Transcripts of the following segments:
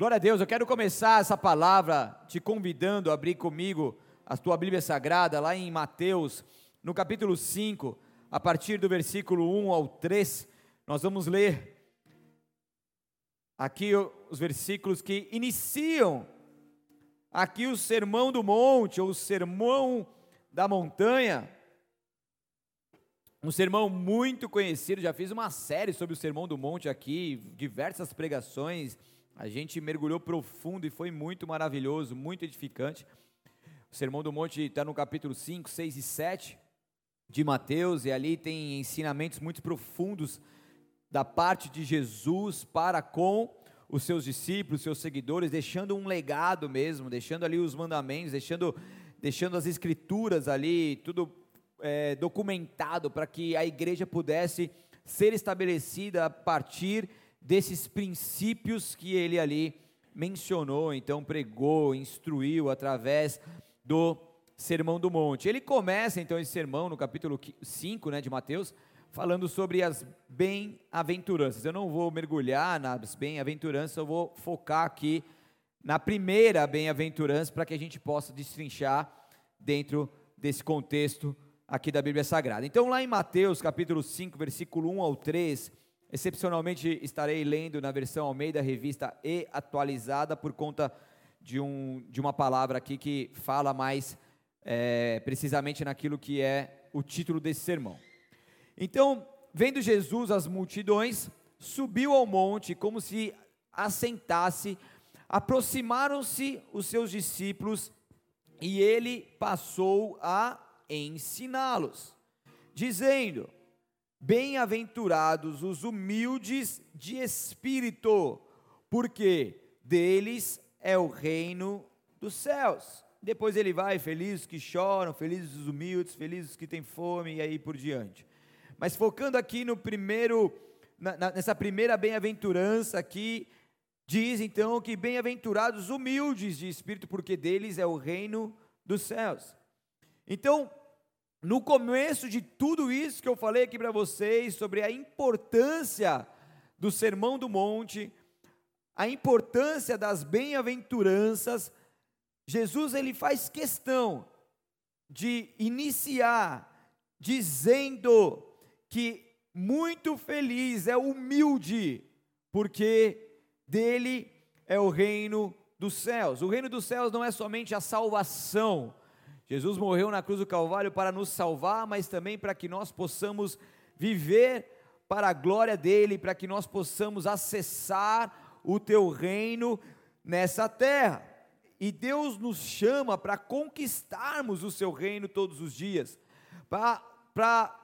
Glória a Deus, eu quero começar essa palavra te convidando a abrir comigo a tua Bíblia Sagrada, lá em Mateus, no capítulo 5, a partir do versículo 1 ao 3. Nós vamos ler aqui os versículos que iniciam aqui o Sermão do Monte, ou o Sermão da Montanha. Um sermão muito conhecido, já fiz uma série sobre o Sermão do Monte aqui, diversas pregações a gente mergulhou profundo e foi muito maravilhoso, muito edificante. O Sermão do Monte está no capítulo 5, 6 e 7 de Mateus, e ali tem ensinamentos muito profundos da parte de Jesus para com os seus discípulos, seus seguidores, deixando um legado mesmo, deixando ali os mandamentos, deixando, deixando as escrituras ali, tudo é, documentado para que a igreja pudesse ser estabelecida a partir desses princípios que ele ali mencionou, então pregou, instruiu através do Sermão do Monte. Ele começa então esse sermão no capítulo 5 né, de Mateus, falando sobre as bem-aventuranças. Eu não vou mergulhar nas bem-aventuranças, eu vou focar aqui na primeira bem-aventurança para que a gente possa destrinchar dentro desse contexto aqui da Bíblia Sagrada. Então, lá em Mateus capítulo 5, versículo 1 ao 3, Excepcionalmente estarei lendo na versão Almeida Revista e atualizada por conta de, um, de uma palavra aqui que fala mais é, precisamente naquilo que é o título desse sermão. Então, vendo Jesus as multidões, subiu ao monte como se assentasse, aproximaram-se os seus discípulos e ele passou a ensiná-los, dizendo: Bem-aventurados os humildes de espírito, porque deles é o reino dos céus. Depois ele vai, felizes que choram, felizes os humildes, felizes que têm fome e aí por diante. Mas focando aqui no primeiro, na, nessa primeira bem-aventurança aqui, diz então que bem-aventurados humildes de espírito, porque deles é o reino dos céus. Então, no começo de tudo isso que eu falei aqui para vocês sobre a importância do Sermão do Monte, a importância das bem-aventuranças, Jesus ele faz questão de iniciar dizendo que muito feliz é humilde, porque dele é o reino dos céus. O reino dos céus não é somente a salvação, Jesus morreu na cruz do Calvário para nos salvar, mas também para que nós possamos viver para a glória dele, para que nós possamos acessar o teu reino nessa terra. E Deus nos chama para conquistarmos o seu reino todos os dias, para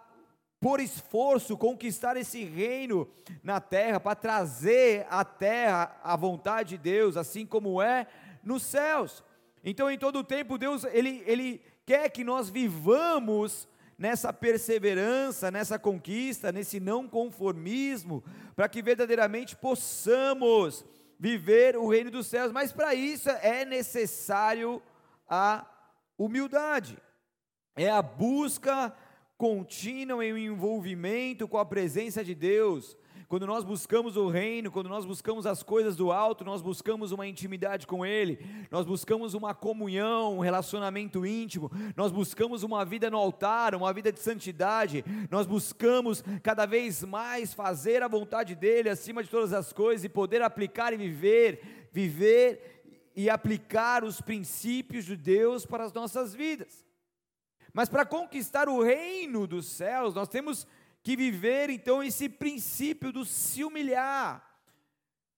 por esforço conquistar esse reino na terra, para trazer à terra a vontade de Deus, assim como é nos céus. Então, em todo o tempo, Deus ele, ele quer que nós vivamos nessa perseverança, nessa conquista, nesse não conformismo, para que verdadeiramente possamos viver o reino dos céus. Mas para isso é necessário a humildade, é a busca contínua em um envolvimento com a presença de Deus, quando nós buscamos o reino, quando nós buscamos as coisas do alto, nós buscamos uma intimidade com Ele, nós buscamos uma comunhão, um relacionamento íntimo, nós buscamos uma vida no altar, uma vida de santidade, nós buscamos cada vez mais fazer a vontade dEle acima de todas as coisas e poder aplicar e viver, viver e aplicar os princípios de Deus para as nossas vidas. Mas para conquistar o reino dos céus, nós temos que viver então esse princípio do se humilhar,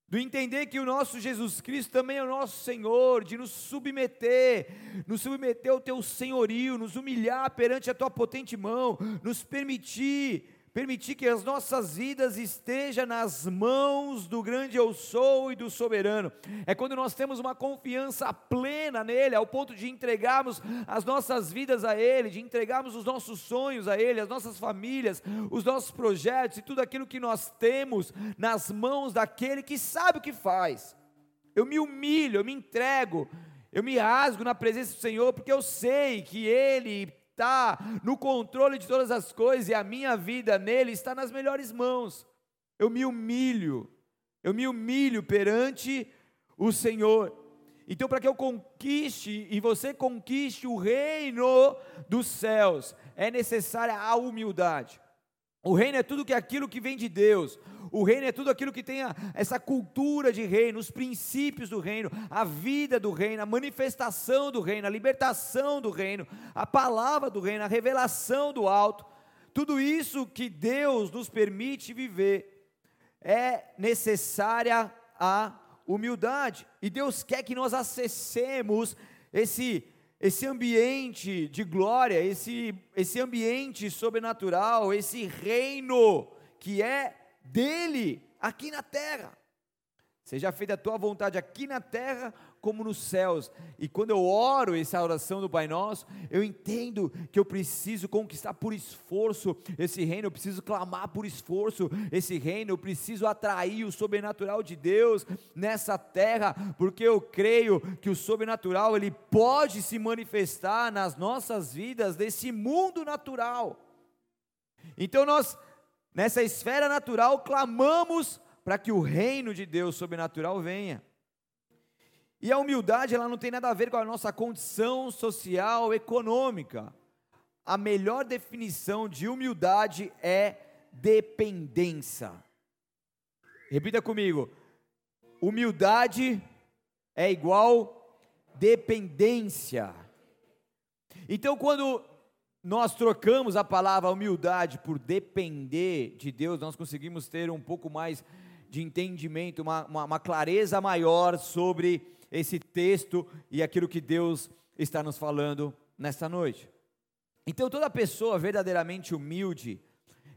do entender que o nosso Jesus Cristo também é o nosso Senhor, de nos submeter, nos submeter ao teu senhorio, nos humilhar perante a tua potente mão, nos permitir permitir que as nossas vidas estejam nas mãos do grande eu sou e do soberano. É quando nós temos uma confiança plena nele, ao ponto de entregarmos as nossas vidas a ele, de entregarmos os nossos sonhos a ele, as nossas famílias, os nossos projetos e tudo aquilo que nós temos nas mãos daquele que sabe o que faz. Eu me humilho, eu me entrego, eu me rasgo na presença do Senhor, porque eu sei que Ele está no controle de todas as coisas e a minha vida nele está nas melhores mãos. Eu me humilho, eu me humilho perante o Senhor. Então, para que eu conquiste e você conquiste o reino dos céus, é necessária a humildade. O reino é tudo que é aquilo que vem de Deus. O reino é tudo aquilo que tem a, essa cultura de reino, os princípios do reino, a vida do reino, a manifestação do reino, a libertação do reino, a palavra do reino, a revelação do alto. Tudo isso que Deus nos permite viver é necessária a humildade. E Deus quer que nós acessemos esse esse ambiente de glória, esse, esse ambiente sobrenatural, esse reino que é dele aqui na terra. Seja feita a tua vontade aqui na terra como nos céus. E quando eu oro essa oração do Pai Nosso, eu entendo que eu preciso conquistar por esforço esse reino, eu preciso clamar por esforço esse reino, eu preciso atrair o sobrenatural de Deus nessa terra, porque eu creio que o sobrenatural ele pode se manifestar nas nossas vidas desse mundo natural. Então nós nessa esfera natural clamamos para que o reino de Deus sobrenatural venha. E a humildade, ela não tem nada a ver com a nossa condição social, econômica. A melhor definição de humildade é dependência. Repita comigo. Humildade é igual dependência. Então, quando nós trocamos a palavra humildade por depender de Deus, nós conseguimos ter um pouco mais de entendimento, uma, uma, uma clareza maior sobre esse texto e aquilo que Deus está nos falando nesta noite. Então, toda pessoa verdadeiramente humilde,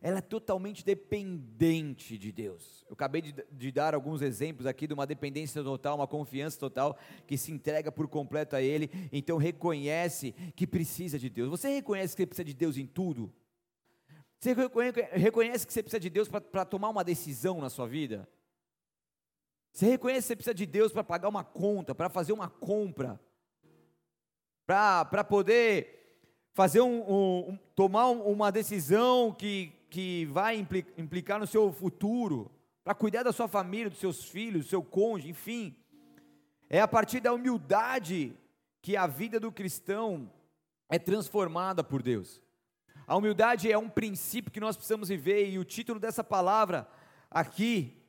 ela é totalmente dependente de Deus. Eu acabei de, de, dar alguns exemplos aqui de uma dependência total, uma confiança total, que se entrega por completo a Ele, então reconhece que precisa de Deus. Você reconhece que precisa de Deus em tudo? Você reconhece que você precisa de Deus para tomar uma decisão na sua vida? Você reconhece que você precisa de Deus para pagar uma conta, para fazer uma compra, para poder fazer um, um, tomar uma decisão que, que vai implicar no seu futuro, para cuidar da sua família, dos seus filhos, do seu cônjuge, enfim. É a partir da humildade que a vida do cristão é transformada por Deus. A humildade é um princípio que nós precisamos viver, e o título dessa palavra aqui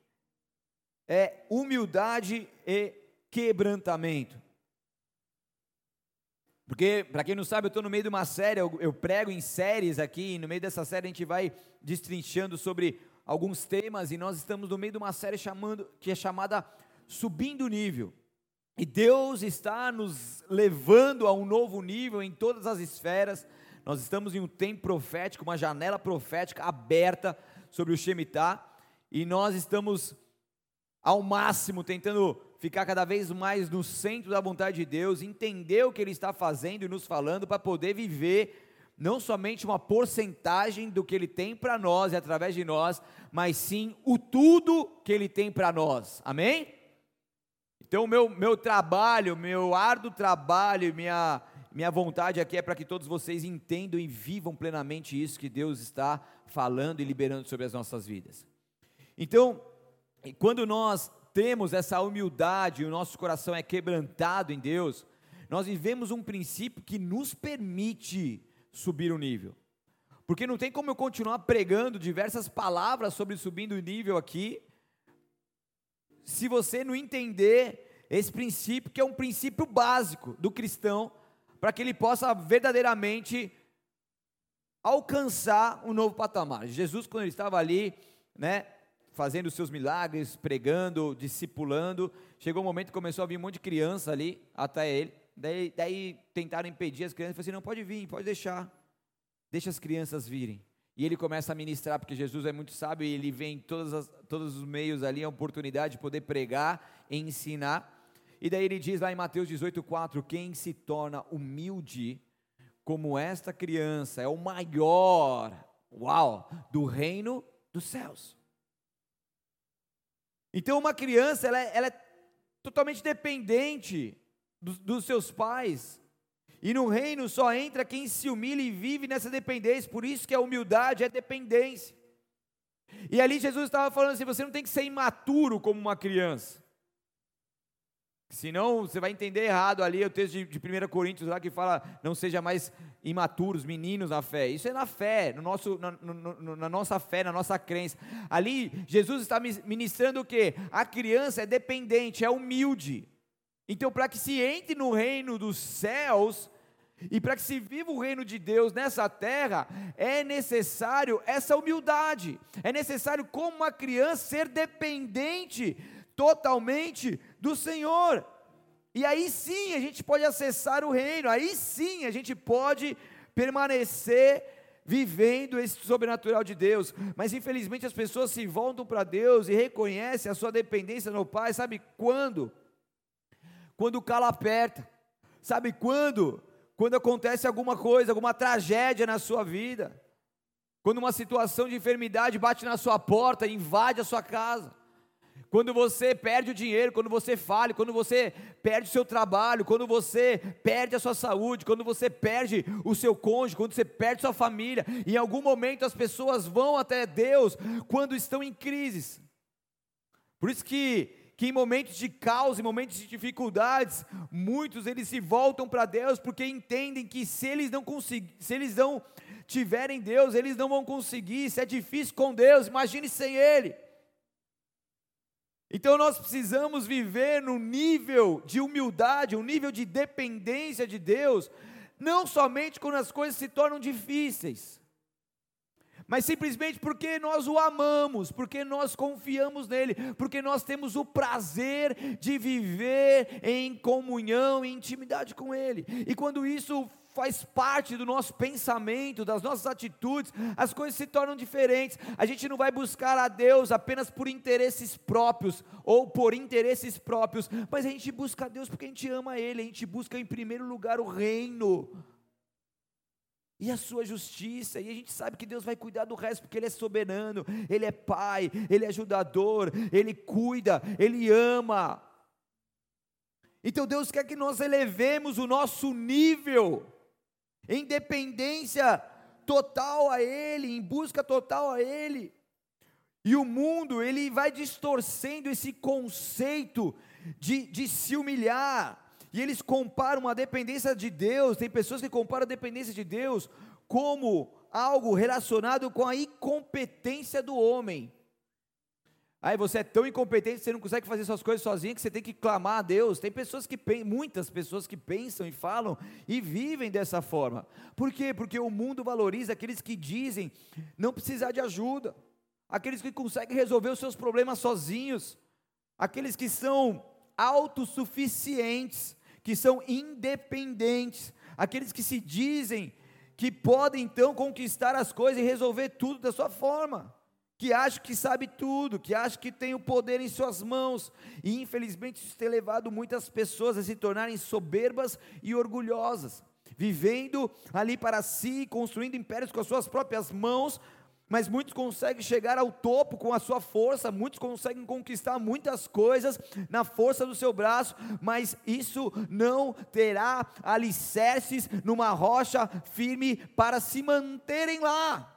é humildade e quebrantamento. Porque, para quem não sabe, eu estou no meio de uma série, eu, eu, prego em séries aqui, e no meio dessa série a gente vai destrinchando sobre alguns temas, e nós estamos no meio de uma série chamando, que é chamada Subindo Nível. E Deus está nos levando a um novo nível em todas as esferas, nós estamos em um tempo profético, uma janela profética aberta sobre o Shemitah, e nós estamos ao máximo tentando ficar cada vez mais no centro da vontade de Deus, entender o que Ele está fazendo e nos falando para poder viver não somente uma porcentagem do que Ele tem para nós e através de nós, mas sim o tudo que Ele tem para nós. Amém? Então, meu, meu trabalho, meu árduo trabalho, minha minha vontade aqui é para que todos vocês entendam e vivam plenamente isso que Deus está falando e liberando sobre as nossas vidas. Então, quando nós temos essa humildade, o nosso coração é quebrantado em Deus, nós vivemos um princípio que nos permite subir o nível. Porque não tem como eu continuar pregando diversas palavras sobre subindo o nível aqui, se você não entender esse princípio, que é um princípio básico do cristão, para que ele possa verdadeiramente alcançar um novo patamar. Jesus, quando ele estava ali, né, fazendo seus milagres, pregando, discipulando, chegou um momento que começou a vir um monte de criança ali até ele. Daí, daí tentaram impedir as crianças, ele assim: não, pode vir, pode deixar, deixa as crianças virem. E ele começa a ministrar, porque Jesus é muito sábio e ele vem em todas todos os meios ali, a oportunidade de poder pregar e ensinar. E daí ele diz lá em Mateus 18,4: Quem se torna humilde como esta criança é o maior, uau, do reino dos céus. Então, uma criança, ela, é, ela é totalmente dependente dos, dos seus pais. E no reino só entra quem se humilha e vive nessa dependência. Por isso que a humildade é dependência. E ali Jesus estava falando assim: você não tem que ser imaturo como uma criança. Senão você vai entender errado ali o texto de, de 1 Coríntios lá que fala, não seja mais imaturos, meninos na fé. Isso é na fé, no nosso, na, no, na nossa fé, na nossa crença. Ali, Jesus está ministrando o que? A criança é dependente, é humilde. Então, para que se entre no reino dos céus, e para que se viva o reino de Deus nessa terra, é necessário essa humildade, é necessário, como uma criança, ser dependente totalmente do Senhor. E aí sim a gente pode acessar o reino, aí sim a gente pode permanecer vivendo esse sobrenatural de Deus. Mas infelizmente as pessoas se voltam para Deus e reconhecem a sua dependência no Pai, sabe quando? Quando o calo aperta. Sabe quando? Quando acontece alguma coisa, alguma tragédia na sua vida. Quando uma situação de enfermidade bate na sua porta, invade a sua casa quando você perde o dinheiro, quando você falha, quando você perde o seu trabalho, quando você perde a sua saúde, quando você perde o seu cônjuge, quando você perde sua família, em algum momento as pessoas vão até Deus quando estão em crises. Por isso que que em momentos de caos, em momentos de dificuldades, muitos eles se voltam para Deus porque entendem que se eles não conseguir, se eles não tiverem Deus, eles não vão conseguir, se é difícil com Deus, imagine sem ele. Então nós precisamos viver no nível de humildade, um nível de dependência de Deus, não somente quando as coisas se tornam difíceis, mas simplesmente porque nós o amamos, porque nós confiamos nele, porque nós temos o prazer de viver em comunhão e intimidade com ele. E quando isso faz parte do nosso pensamento, das nossas atitudes, as coisas se tornam diferentes. A gente não vai buscar a Deus apenas por interesses próprios ou por interesses próprios, mas a gente busca a Deus porque a gente ama Ele, a gente busca em primeiro lugar o reino e a sua justiça, e a gente sabe que Deus vai cuidar do resto, porque Ele é soberano, Ele é Pai, Ele é ajudador, Ele cuida, Ele ama. Então Deus quer que nós elevemos o nosso nível em dependência total a Ele, em busca total a Ele. E o mundo, ele vai distorcendo esse conceito de, de se humilhar. E eles comparam a dependência de Deus, tem pessoas que comparam a dependência de Deus como algo relacionado com a incompetência do homem. Aí você é tão incompetente que você não consegue fazer suas coisas sozinho que você tem que clamar a Deus. Tem pessoas que muitas pessoas que pensam e falam e vivem dessa forma. Por quê? Porque o mundo valoriza aqueles que dizem não precisar de ajuda, aqueles que conseguem resolver os seus problemas sozinhos, aqueles que são autossuficientes, que são independentes, aqueles que se dizem que podem então conquistar as coisas e resolver tudo da sua forma que acha que sabe tudo, que acha que tem o poder em suas mãos, e infelizmente isso tem levado muitas pessoas a se tornarem soberbas e orgulhosas, vivendo ali para si, construindo impérios com as suas próprias mãos, mas muitos conseguem chegar ao topo com a sua força, muitos conseguem conquistar muitas coisas na força do seu braço, mas isso não terá alicerces numa rocha firme para se manterem lá.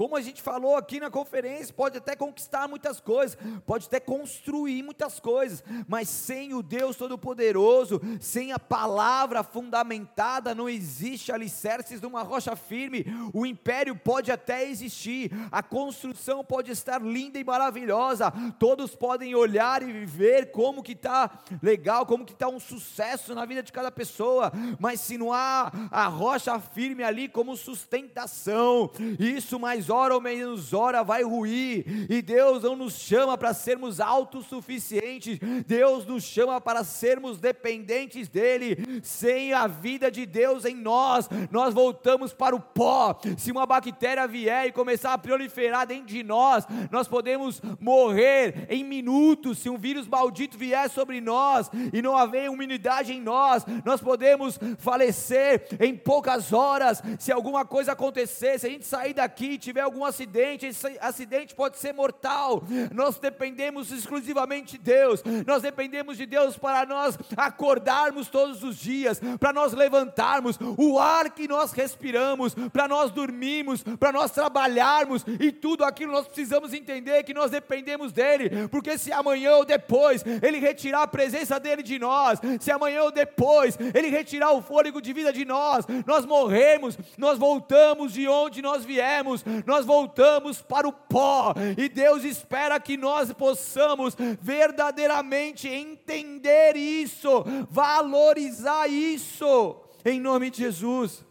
Como a gente falou aqui na conferência, pode até conquistar muitas coisas, pode até construir muitas coisas, mas sem o Deus Todo-Poderoso, sem a palavra fundamentada, não existe alicerces de uma rocha firme. O império pode até existir, a construção pode estar linda e maravilhosa, todos podem olhar e ver como que está legal, como que está um sucesso na vida de cada pessoa, mas se não há a rocha firme ali como sustentação, isso mais hora ou menos hora vai ruir, e Deus não nos chama para sermos autossuficientes, Deus nos chama para sermos dependentes dEle, sem a vida de Deus em nós, nós voltamos para o pó. Se uma bactéria vier e começar a proliferar dentro de nós, nós podemos morrer em minutos. Se um vírus maldito vier sobre nós e não haver imunidade em nós, nós podemos falecer em poucas horas. Se alguma coisa acontecer, se a gente sair daqui e tiver tiver algum acidente, esse acidente pode ser mortal. Nós dependemos exclusivamente de Deus. Nós dependemos de Deus para nós acordarmos todos os dias, para nós levantarmos o ar que nós respiramos, para nós dormirmos, para nós trabalharmos e tudo aquilo nós precisamos entender que nós dependemos dele, porque se amanhã ou depois ele retirar a presença dele de nós, se amanhã ou depois ele retirar o fôlego de vida de nós, nós morremos, nós voltamos de onde nós viemos, nós voltamos para o pó, e Deus espera que nós possamos verdadeiramente entender isso, valorizar isso, em nome de Jesus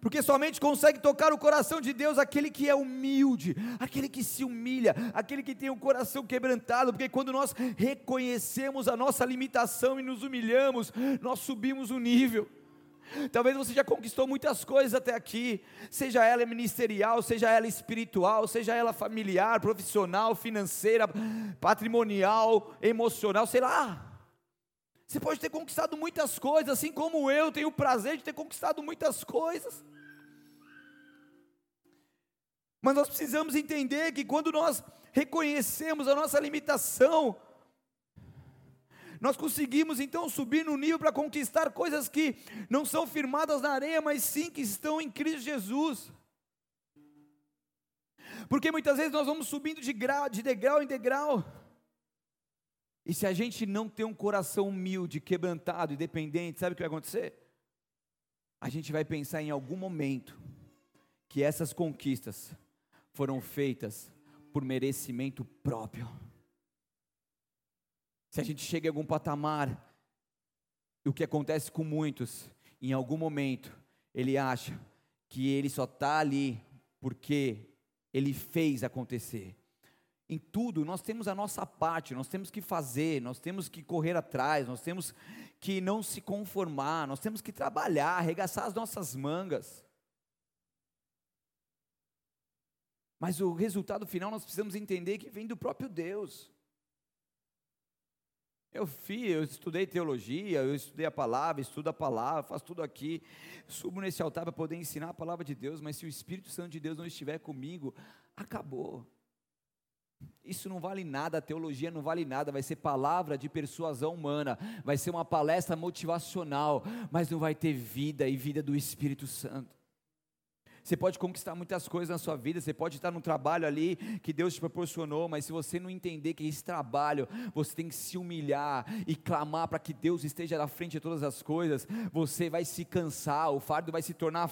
porque somente consegue tocar o coração de Deus aquele que é humilde, aquele que se humilha, aquele que tem o coração quebrantado, porque quando nós reconhecemos a nossa limitação e nos humilhamos, nós subimos o nível. Talvez você já conquistou muitas coisas até aqui, seja ela ministerial, seja ela espiritual, seja ela familiar, profissional, financeira, patrimonial, emocional, sei lá. Você pode ter conquistado muitas coisas, assim como eu tenho o prazer de ter conquistado muitas coisas. Mas nós precisamos entender que quando nós reconhecemos a nossa limitação, nós conseguimos então subir no nível para conquistar coisas que não são firmadas na areia, mas sim que estão em Cristo Jesus. Porque muitas vezes nós vamos subindo de, grau, de degrau em degrau, e se a gente não tem um coração humilde, quebrantado e dependente, sabe o que vai acontecer? A gente vai pensar em algum momento que essas conquistas foram feitas por merecimento próprio. Se a gente chega em algum patamar, o que acontece com muitos, em algum momento, ele acha que ele só está ali porque ele fez acontecer. Em tudo, nós temos a nossa parte, nós temos que fazer, nós temos que correr atrás, nós temos que não se conformar, nós temos que trabalhar, arregaçar as nossas mangas. Mas o resultado final nós precisamos entender que vem do próprio Deus. Eu fiz, eu estudei teologia, eu estudei a palavra, estudo a palavra, faço tudo aqui, subo nesse altar para poder ensinar a palavra de Deus, mas se o Espírito Santo de Deus não estiver comigo, acabou. Isso não vale nada, a teologia não vale nada, vai ser palavra de persuasão humana, vai ser uma palestra motivacional, mas não vai ter vida e vida do Espírito Santo. Você pode conquistar muitas coisas na sua vida, você pode estar num trabalho ali que Deus te proporcionou, mas se você não entender que esse trabalho, você tem que se humilhar e clamar para que Deus esteja na frente de todas as coisas, você vai se cansar, o fardo vai se tornar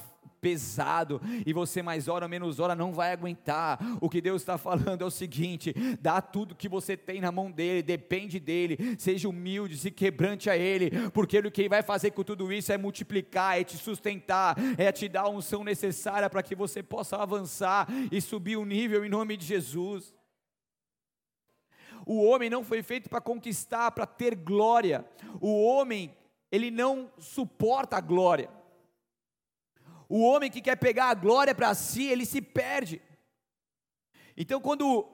pesado e você mais hora menos hora não vai aguentar. O que Deus está falando é o seguinte: dá tudo que você tem na mão dele, depende dele, seja humilde, se quebrante a ele, porque ele vai fazer com tudo isso é multiplicar, é te sustentar, é te dar a unção necessária para que você possa avançar e subir o nível em nome de Jesus. O homem não foi feito para conquistar, para ter glória. O homem, ele não suporta a glória. O homem que quer pegar a glória para si, ele se perde. Então, quando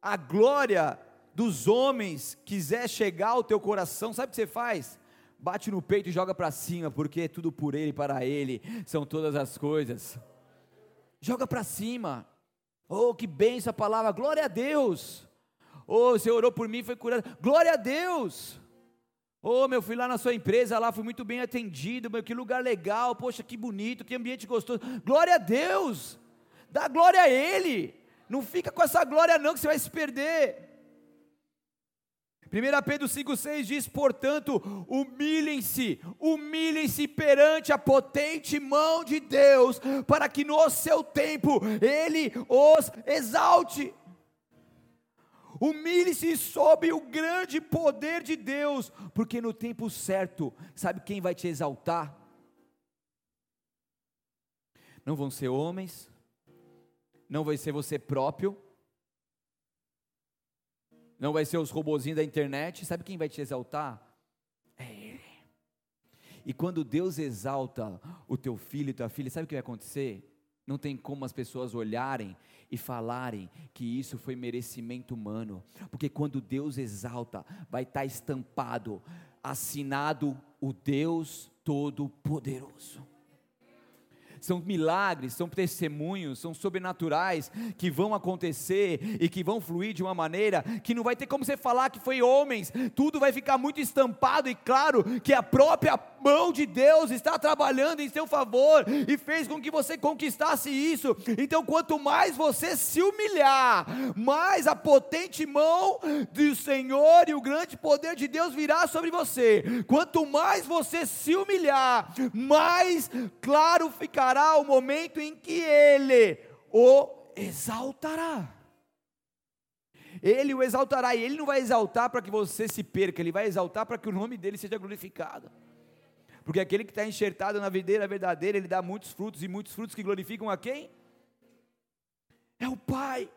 a glória dos homens quiser chegar ao teu coração, sabe o que você faz? Bate no peito e joga para cima, porque é tudo por ele, para ele, são todas as coisas. Joga para cima. Oh, que benção a palavra, glória a Deus. Oh, você orou por mim, foi curado. Glória a Deus. Oh, meu, fui lá na sua empresa, lá fui muito bem atendido, meu, que lugar legal, poxa, que bonito, que ambiente gostoso. Glória a Deus! Dá glória a Ele! Não fica com essa glória não, que você vai se perder. 1 Pedro 5,6 diz: portanto, humilhem-se, humilhem-se perante a potente mão de Deus, para que no seu tempo Ele os exalte. Humilhe-se sob o grande poder de Deus, porque no tempo certo, sabe quem vai te exaltar? Não vão ser homens, não vai ser você próprio, não vai ser os robozinhos da internet, sabe quem vai te exaltar? É Ele. E quando Deus exalta o teu filho e tua filha, sabe o que vai acontecer? Não tem como as pessoas olharem e falarem que isso foi merecimento humano, porque quando Deus exalta, vai estar estampado, assinado o Deus Todo-Poderoso. São milagres, são testemunhos, são sobrenaturais que vão acontecer e que vão fluir de uma maneira que não vai ter como você falar que foi homens, tudo vai ficar muito estampado e claro que a própria mão de Deus está trabalhando em seu favor e fez com que você conquistasse isso. Então, quanto mais você se humilhar, mais a potente mão do Senhor e o grande poder de Deus virá sobre você. Quanto mais você se humilhar, mais claro ficará o momento em que Ele o exaltará. Ele o exaltará, e Ele não vai exaltar para que você se perca, Ele vai exaltar para que o nome dele seja glorificado. Porque aquele que está enxertado na videira verdadeira, ele dá muitos frutos, e muitos frutos que glorificam a quem? É o Pai.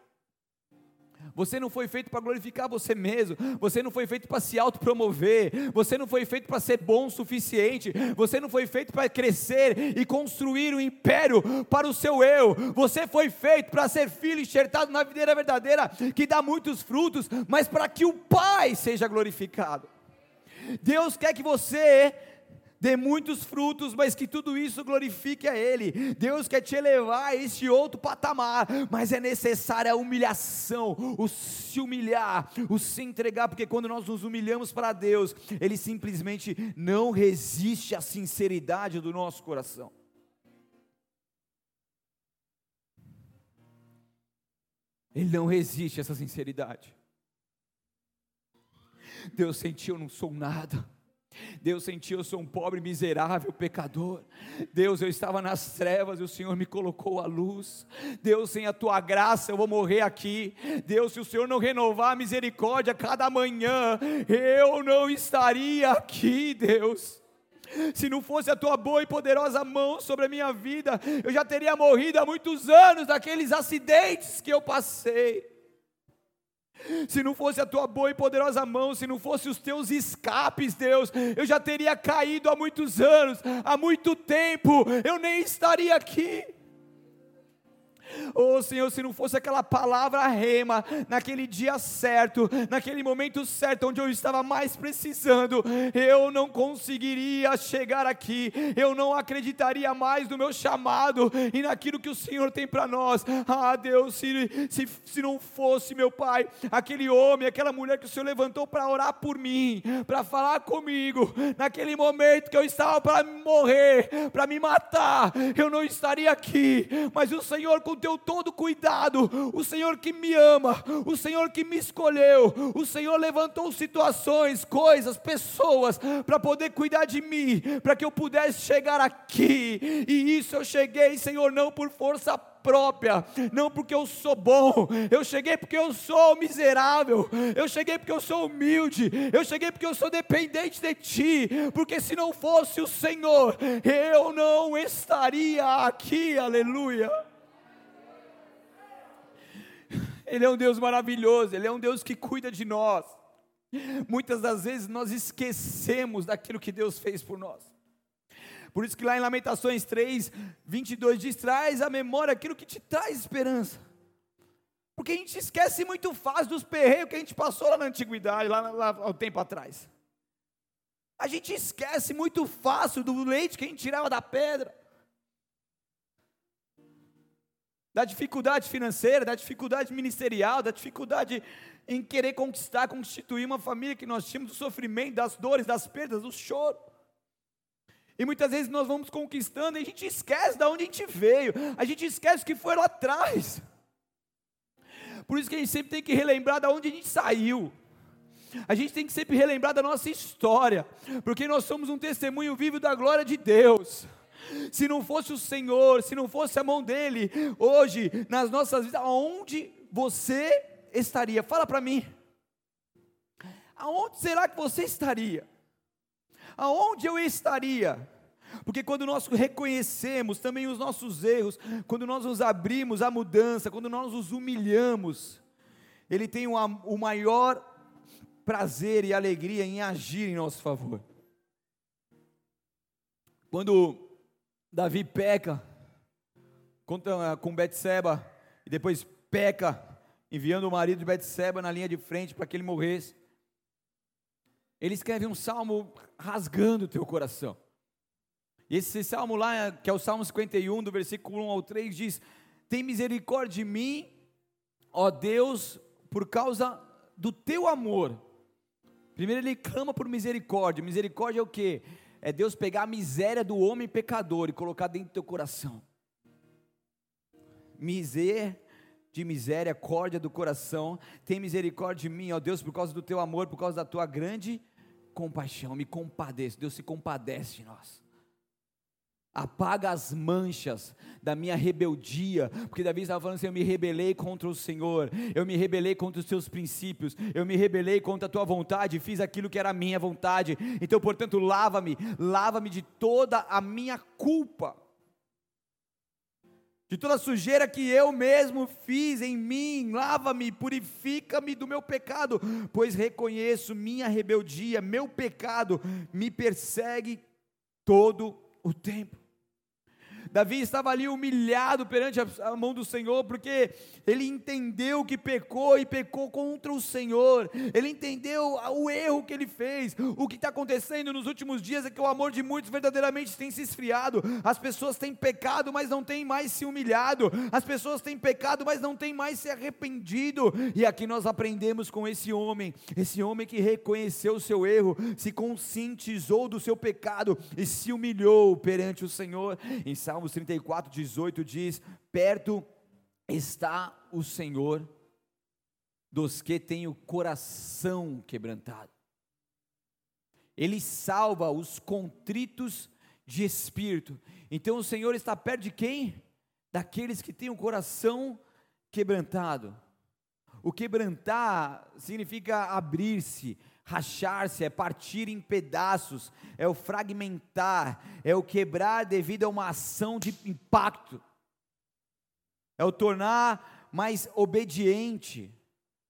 Você não foi feito para glorificar você mesmo, você não foi feito para se autopromover, você não foi feito para ser bom o suficiente, você não foi feito para crescer e construir um império para o seu eu, você foi feito para ser filho enxertado na videira verdadeira, que dá muitos frutos, mas para que o Pai seja glorificado. Deus quer que você dê muitos frutos, mas que tudo isso glorifique a Ele. Deus quer te elevar a este outro patamar, mas é necessária a humilhação, o se humilhar, o se entregar, porque quando nós nos humilhamos para Deus, Ele simplesmente não resiste à sinceridade do nosso coração. Ele não resiste a essa sinceridade. Deus sentiu, eu não sou nada. Deus sentiu, eu sou um pobre, miserável, pecador. Deus, eu estava nas trevas e o Senhor me colocou à luz. Deus, sem a tua graça eu vou morrer aqui. Deus, se o Senhor não renovar a misericórdia cada manhã, eu não estaria aqui, Deus. Se não fosse a tua boa e poderosa mão sobre a minha vida, eu já teria morrido há muitos anos daqueles acidentes que eu passei se não fosse a tua boa e poderosa mão, se não fosse os teus escapes, Deus, eu já teria caído há muitos anos, há muito tempo, eu nem estaria aqui. Oh Senhor, se não fosse aquela palavra rema, naquele dia certo, naquele momento certo, onde eu estava mais precisando, eu não conseguiria chegar aqui, eu não acreditaria mais no meu chamado e naquilo que o Senhor tem para nós. Ah, Deus, se, se, se não fosse, meu Pai, aquele homem, aquela mulher que o Senhor levantou para orar por mim, para falar comigo, naquele momento que eu estava para morrer, para me matar, eu não estaria aqui, mas o Senhor, com teu todo cuidado, o Senhor que me ama, o Senhor que me escolheu, o Senhor levantou situações, coisas, pessoas para poder cuidar de mim, para que eu pudesse chegar aqui. E isso eu cheguei, Senhor, não por força própria, não porque eu sou bom, eu cheguei porque eu sou miserável, eu cheguei porque eu sou humilde, eu cheguei porque eu sou dependente de Ti, porque se não fosse o Senhor, eu não estaria aqui, aleluia. Ele é um Deus maravilhoso, Ele é um Deus que cuida de nós. Muitas das vezes nós esquecemos daquilo que Deus fez por nós. Por isso que lá em Lamentações 3, 22 diz: traz à memória aquilo que te traz esperança. Porque a gente esquece muito fácil dos perreios que a gente passou lá na antiguidade, lá, lá ao tempo atrás. A gente esquece muito fácil do leite que a gente tirava da pedra da dificuldade financeira, da dificuldade ministerial, da dificuldade em querer conquistar, constituir uma família que nós tínhamos, do sofrimento, das dores, das perdas, do choro. E muitas vezes nós vamos conquistando e a gente esquece de onde a gente veio, a gente esquece o que foi lá atrás. Por isso que a gente sempre tem que relembrar de onde a gente saiu. A gente tem que sempre relembrar da nossa história, porque nós somos um testemunho vivo da glória de Deus. Se não fosse o Senhor, se não fosse a mão dele, hoje, nas nossas vidas, aonde você estaria? Fala para mim. Aonde será que você estaria? Aonde eu estaria? Porque quando nós reconhecemos também os nossos erros, quando nós nos abrimos à mudança, quando nós nos humilhamos, Ele tem o, o maior prazer e alegria em agir em nosso favor. Quando Davi peca contra, com Betseba e depois peca enviando o marido de Betseba na linha de frente para que ele morresse. Ele escreve um salmo rasgando o teu coração. Esse salmo lá, que é o Salmo 51, do versículo 1 ao 3, diz: Tem misericórdia de mim, ó Deus, por causa do teu amor. Primeiro ele clama por misericórdia. Misericórdia é o que? É Deus pegar a miséria do homem pecador e colocar dentro do teu coração. Miser de miséria, córdia do coração. Tem misericórdia de mim, ó Deus, por causa do teu amor, por causa da tua grande compaixão. Me compadeço. Deus se compadece de nós apaga as manchas da minha rebeldia, porque Davi estava falando assim: eu me rebelei contra o Senhor, eu me rebelei contra os teus princípios, eu me rebelei contra a tua vontade, fiz aquilo que era a minha vontade, então, portanto, lava-me, lava-me de toda a minha culpa, de toda a sujeira que eu mesmo fiz em mim, lava-me, purifica-me do meu pecado, pois reconheço minha rebeldia, meu pecado me persegue todo o tempo. Davi estava ali humilhado perante a mão do Senhor, porque ele entendeu que pecou e pecou contra o Senhor, ele entendeu o erro que ele fez. O que está acontecendo nos últimos dias é que o amor de muitos verdadeiramente tem se esfriado. As pessoas têm pecado, mas não têm mais se humilhado, as pessoas têm pecado, mas não têm mais se arrependido. E aqui nós aprendemos com esse homem, esse homem que reconheceu o seu erro, se conscientizou do seu pecado e se humilhou perante o Senhor. Em Salmo Salmos 34, 18 diz: Perto está o Senhor dos que têm o coração quebrantado. Ele salva os contritos de espírito. Então o Senhor está perto de quem? Daqueles que têm o coração quebrantado. O quebrantar significa abrir-se, Rachar-se é partir em pedaços, é o fragmentar, é o quebrar devido a uma ação de impacto, é o tornar mais obediente,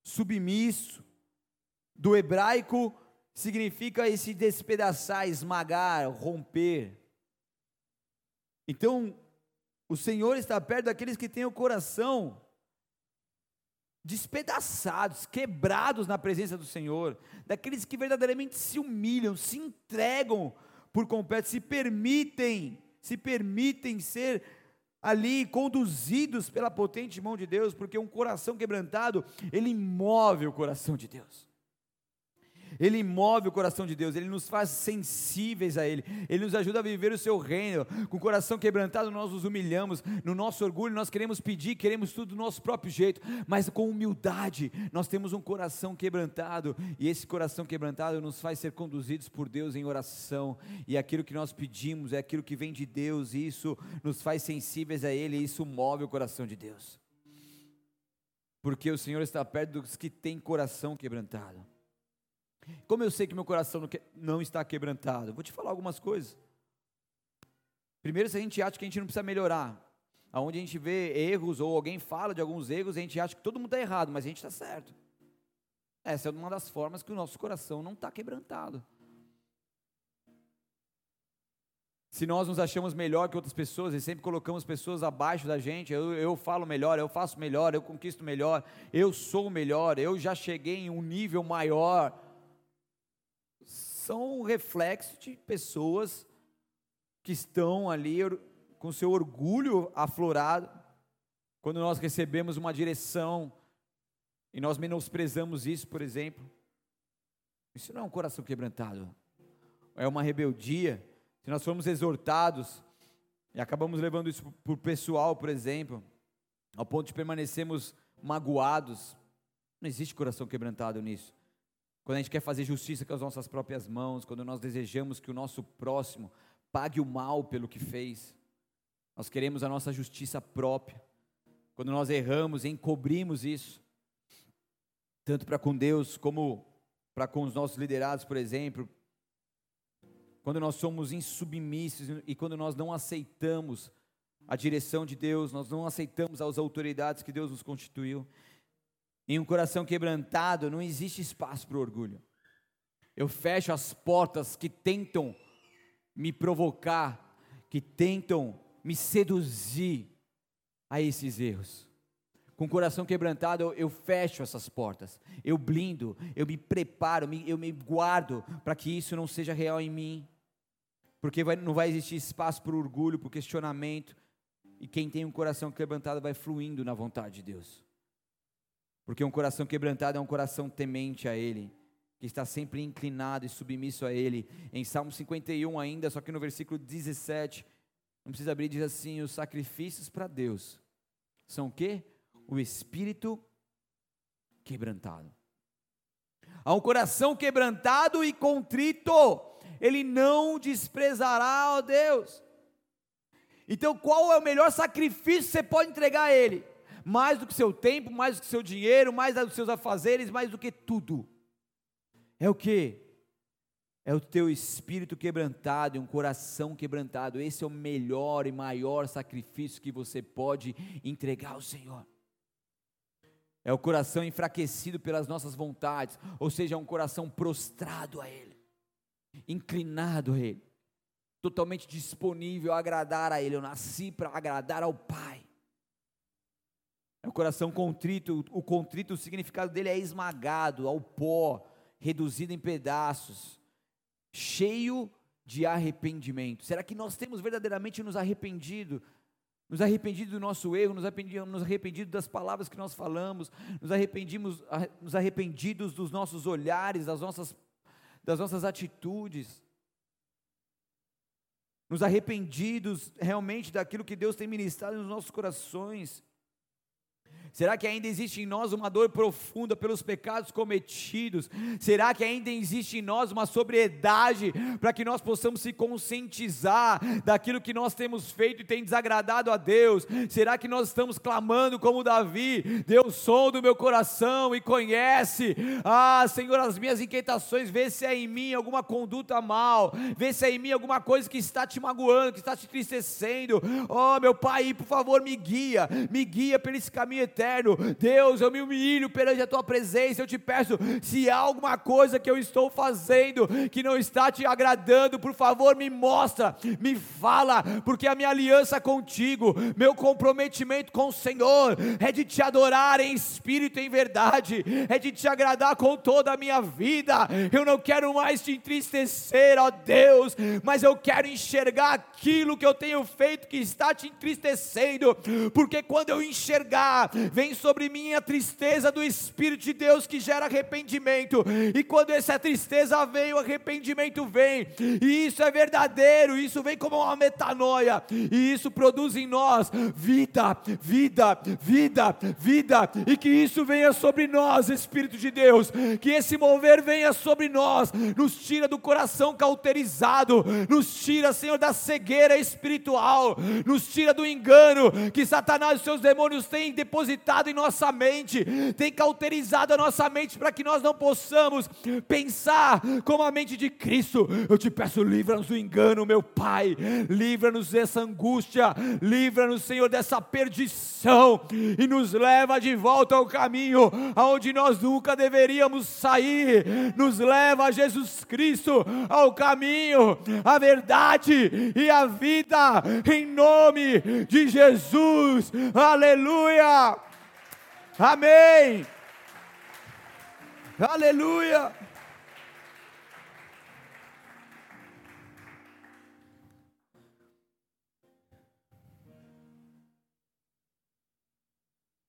submisso. Do hebraico significa esse despedaçar, esmagar, romper. Então, o Senhor está perto daqueles que têm o coração despedaçados, quebrados na presença do Senhor, daqueles que verdadeiramente se humilham, se entregam por completo, se permitem, se permitem ser ali conduzidos pela potente mão de Deus, porque um coração quebrantado, ele move o coração de Deus. Ele move o coração de Deus, Ele nos faz sensíveis a Ele, Ele nos ajuda a viver o Seu reino. Com o coração quebrantado, nós nos humilhamos, no nosso orgulho, nós queremos pedir, queremos tudo do nosso próprio jeito, mas com humildade, nós temos um coração quebrantado, e esse coração quebrantado nos faz ser conduzidos por Deus em oração, e aquilo que nós pedimos é aquilo que vem de Deus, e isso nos faz sensíveis a Ele, e isso move o coração de Deus. Porque o Senhor está perto dos que têm coração quebrantado. Como eu sei que meu coração não está quebrantado? Vou te falar algumas coisas. Primeiro, se a gente acha que a gente não precisa melhorar, aonde a gente vê erros ou alguém fala de alguns erros, a gente acha que todo mundo está errado, mas a gente está certo. Essa é uma das formas que o nosso coração não está quebrantado. Se nós nos achamos melhor que outras pessoas e sempre colocamos pessoas abaixo da gente, eu, eu falo melhor, eu faço melhor, eu conquisto melhor, eu sou melhor, eu já cheguei em um nível maior são um reflexo de pessoas que estão ali com seu orgulho aflorado. Quando nós recebemos uma direção e nós menosprezamos isso, por exemplo, isso não é um coração quebrantado, é uma rebeldia. Se nós formos exortados e acabamos levando isso para o pessoal, por exemplo, ao ponto de permanecermos magoados, não existe coração quebrantado nisso quando a gente quer fazer justiça com as nossas próprias mãos, quando nós desejamos que o nosso próximo pague o mal pelo que fez, nós queremos a nossa justiça própria. Quando nós erramos, encobrimos isso, tanto para com Deus como para com os nossos liderados, por exemplo. Quando nós somos insubmissos e quando nós não aceitamos a direção de Deus, nós não aceitamos as autoridades que Deus nos constituiu. Em um coração quebrantado não existe espaço para o orgulho. Eu fecho as portas que tentam me provocar, que tentam me seduzir a esses erros. Com o coração quebrantado, eu, fecho essas portas, eu blindo, eu me preparo, eu me guardo para que isso não seja real em mim. porque não vai existir espaço para orgulho, para questionamento, e quem tem um coração quebrantado vai fluindo na vontade de Deus. Porque um coração quebrantado é um coração temente a Ele, que está sempre inclinado e submisso a Ele. Em Salmo 51 ainda, só que no versículo 17, não precisa abrir, diz assim: os sacrifícios para Deus são o quê? O espírito quebrantado. Há um coração quebrantado e contrito, ele não desprezará, ó Deus. Então, qual é o melhor sacrifício que você pode entregar a Ele? Mais do que seu tempo, mais do que seu dinheiro, mais do que seus afazeres, mais do que tudo. É o que? É o teu espírito quebrantado e um coração quebrantado. Esse é o melhor e maior sacrifício que você pode entregar ao Senhor. É o coração enfraquecido pelas nossas vontades, ou seja, é um coração prostrado a Ele, inclinado a Ele, totalmente disponível a agradar a Ele. Eu nasci para agradar ao Pai. É o coração contrito, o contrito, o significado dele é esmagado ao pó, reduzido em pedaços cheio de arrependimento. Será que nós temos verdadeiramente nos arrependido? Nos arrependido do nosso erro, nos arrependido, nos arrependido das palavras que nós falamos, nos arrependimos, nos arrependidos dos nossos olhares, das nossas, das nossas atitudes, nos arrependidos realmente daquilo que Deus tem ministrado nos nossos corações. Será que ainda existe em nós uma dor profunda pelos pecados cometidos? Será que ainda existe em nós uma sobriedade para que nós possamos se conscientizar daquilo que nós temos feito e tem desagradado a Deus? Será que nós estamos clamando como Davi? Deus som do meu coração e conhece. Ah, Senhor, as minhas inquietações, vê se é em mim alguma conduta mal, vê se é em mim alguma coisa que está te magoando, que está te entristecendo. Oh, meu Pai, por favor, me guia, me guia pelo esse caminho eterno Deus, eu me humilho perante a tua presença. Eu te peço, se há alguma coisa que eu estou fazendo que não está te agradando, por favor, me mostra, me fala, porque a minha aliança contigo, meu comprometimento com o Senhor é de te adorar em espírito e em verdade, é de te agradar com toda a minha vida. Eu não quero mais te entristecer, ó Deus, mas eu quero enxergar aquilo que eu tenho feito que está te entristecendo, porque quando eu enxergar, vem sobre mim a tristeza do Espírito de Deus que gera arrependimento, e quando essa tristeza vem, o arrependimento vem, e isso é verdadeiro, isso vem como uma metanoia, e isso produz em nós vida, vida, vida, vida, e que isso venha sobre nós, Espírito de Deus, que esse mover venha sobre nós, nos tira do coração cauterizado, nos tira, Senhor, da cegueira espiritual, nos tira do engano que Satanás e seus demônios têm depositado depositado em nossa mente, tem cauterizado a nossa mente para que nós não possamos pensar como a mente de Cristo. Eu te peço, livra-nos do engano, meu Pai, livra-nos dessa angústia, livra-nos, Senhor, dessa perdição e nos leva de volta ao caminho aonde nós nunca deveríamos sair. Nos leva Jesus Cristo, ao caminho, a verdade e a vida, em nome de Jesus. Aleluia! Amém. Aleluia.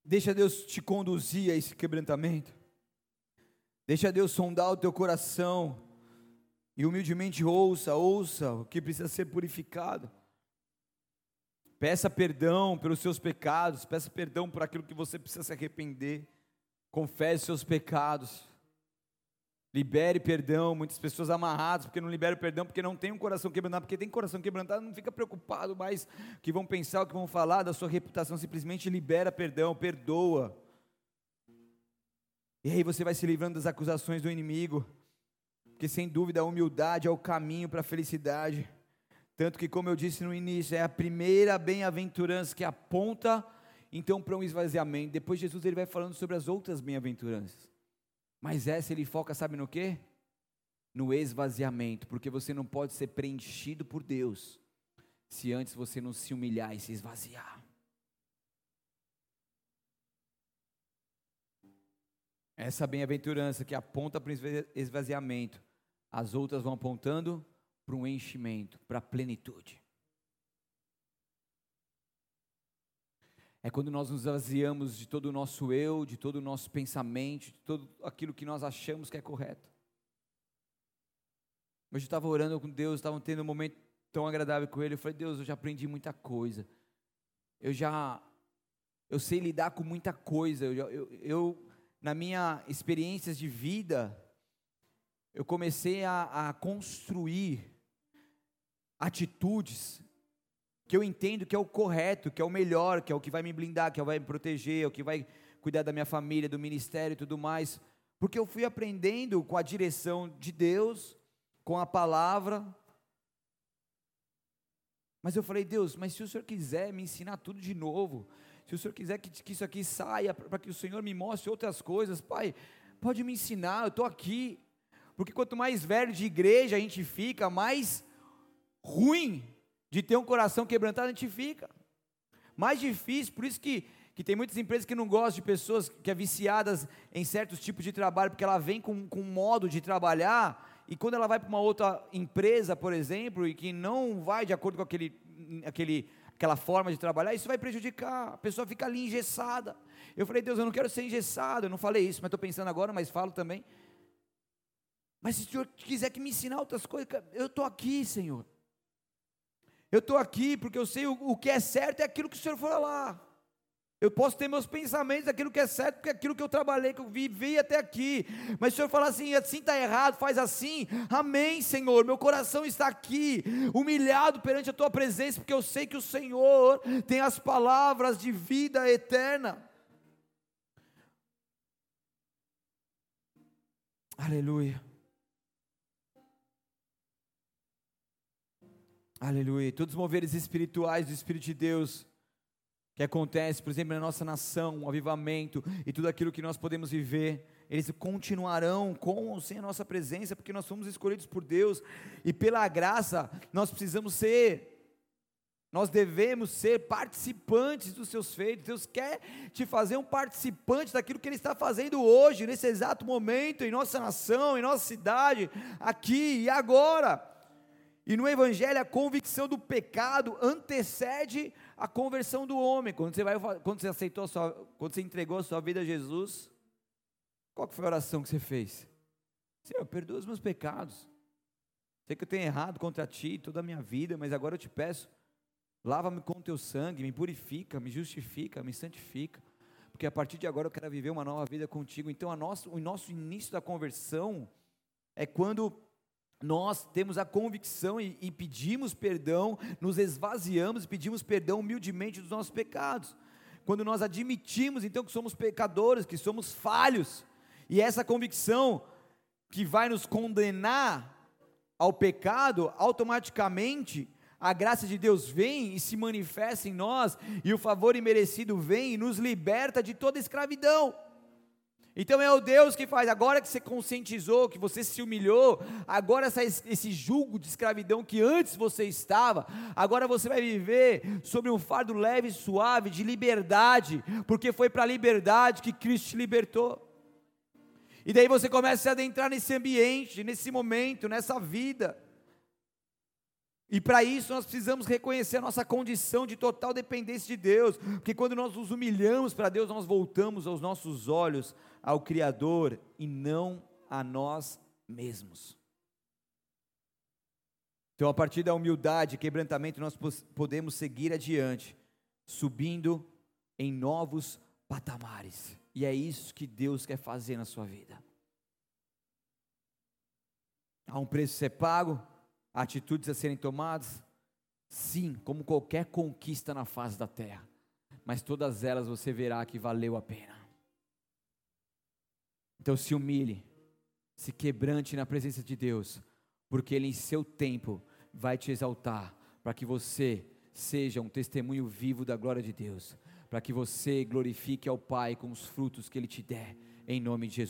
Deixa Deus te conduzir a esse quebrantamento. Deixa Deus sondar o teu coração. E humildemente ouça, ouça o que precisa ser purificado. Peça perdão pelos seus pecados, peça perdão por aquilo que você precisa se arrepender. Confesse seus pecados. Libere perdão. Muitas pessoas amarradas porque não liberam perdão, porque não tem um coração quebrantado. Porque tem coração quebrantado, não fica preocupado mais que vão pensar, o que vão falar da sua reputação. Simplesmente libera perdão, perdoa. E aí você vai se livrando das acusações do inimigo. Porque sem dúvida a humildade é o caminho para a felicidade. Tanto que, como eu disse no início, é a primeira bem-aventurança que aponta então para um esvaziamento. Depois Jesus ele vai falando sobre as outras bem-aventuranças. Mas essa ele foca, sabe no quê? No esvaziamento, porque você não pode ser preenchido por Deus se antes você não se humilhar e se esvaziar. Essa bem-aventurança que aponta para o esvaziamento, as outras vão apontando para um enchimento, para a plenitude. É quando nós nos vaziamos de todo o nosso eu, de todo o nosso pensamento, de todo aquilo que nós achamos que é correto. Hoje eu estava orando com Deus, estava tendo um momento tão agradável com Ele. Eu falei, Deus, eu já aprendi muita coisa. Eu já, eu sei lidar com muita coisa. Eu, eu, eu na minha experiências de vida, eu comecei a, a construir atitudes que eu entendo que é o correto, que é o melhor, que é o que vai me blindar, que é o que vai me proteger, é o que vai cuidar da minha família, do ministério e tudo mais, porque eu fui aprendendo com a direção de Deus, com a palavra. Mas eu falei, Deus, mas se o Senhor quiser me ensinar tudo de novo, se o Senhor quiser que, que isso aqui saia, para que o Senhor me mostre outras coisas, Pai, pode me ensinar, eu estou aqui. Porque quanto mais velho de igreja a gente fica, mais ruim de ter um coração quebrantado, a gente fica. Mais difícil, por isso que, que tem muitas empresas que não gostam de pessoas que é viciadas em certos tipos de trabalho, porque ela vem com, com um modo de trabalhar, e quando ela vai para uma outra empresa, por exemplo, e que não vai de acordo com aquele, aquele, aquela forma de trabalhar, isso vai prejudicar, a pessoa fica ali engessada. Eu falei, Deus, eu não quero ser engessado, eu não falei isso, mas estou pensando agora, mas falo também. Mas se o Senhor quiser que me ensinar outras coisas, eu estou aqui, Senhor. Eu estou aqui porque eu sei o, o, que é certo é aquilo que o Senhor for lá. Eu posso ter meus pensamentos daquilo que é certo, porque é aquilo que eu trabalhei, que eu vivi até aqui. Mas o Senhor falar assim, assim está errado, faz assim. Amém, Senhor. Meu coração está aqui, humilhado perante a tua presença, porque eu sei que o Senhor tem as palavras de vida eterna. Aleluia. Aleluia. Todos os moveres espirituais do Espírito de Deus que acontece, por exemplo, na nossa nação, o avivamento e tudo aquilo que nós podemos viver, eles continuarão com ou sem a nossa presença, porque nós somos escolhidos por Deus e pela graça nós precisamos ser nós devemos ser participantes dos seus feitos. Deus quer te fazer um participante daquilo que Ele está fazendo hoje, nesse exato momento, em nossa nação, em nossa cidade, aqui e agora. E no Evangelho, a convicção do pecado antecede a conversão do homem. Quando você, vai, quando você aceitou, sua, quando você entregou a sua vida a Jesus, qual foi a oração que você fez? Senhor, perdoa os meus pecados. Sei que eu tenho errado contra ti toda a minha vida, mas agora eu te peço, lava-me com o teu sangue, me purifica, me justifica, me santifica. Porque a partir de agora eu quero viver uma nova vida contigo. Então, nosso, o nosso início da conversão é quando nós temos a convicção e, e, pedimos perdão, nos esvaziamos e pedimos perdão humildemente dos nossos pecados. Quando nós admitimos então que somos pecadores, que somos falhos, e essa convicção que vai nos condenar ao pecado, automaticamente a graça de Deus vem e se manifesta em nós, e o favor imerecido vem e nos liberta de toda escravidão. Então é o Deus que faz, agora que você conscientizou, que você se humilhou, agora essa, esse julgo de escravidão que antes você estava, agora você vai viver sobre um fardo leve e suave de liberdade, porque foi para a liberdade que Cristo te libertou. E daí você começa a adentrar nesse ambiente, nesse momento, nessa vida. E para isso nós precisamos reconhecer a nossa condição de total dependência de Deus, porque quando nós nos humilhamos para Deus, nós voltamos aos nossos olhos ao Criador e não a nós mesmos. Então, a partir da humildade e quebrantamento, nós podemos seguir adiante, subindo em novos patamares. E é isso que Deus quer fazer na sua vida. Há um preço a ser pago, atitudes a serem tomadas? Sim, como qualquer conquista na face da terra. Mas todas elas você verá que valeu a pena. Então se humilhe, se quebrante na presença de Deus, porque Ele em seu tempo vai te exaltar, para que você seja um testemunho vivo da glória de Deus, para que você glorifique ao Pai com os frutos que Ele te der, em nome de Jesus.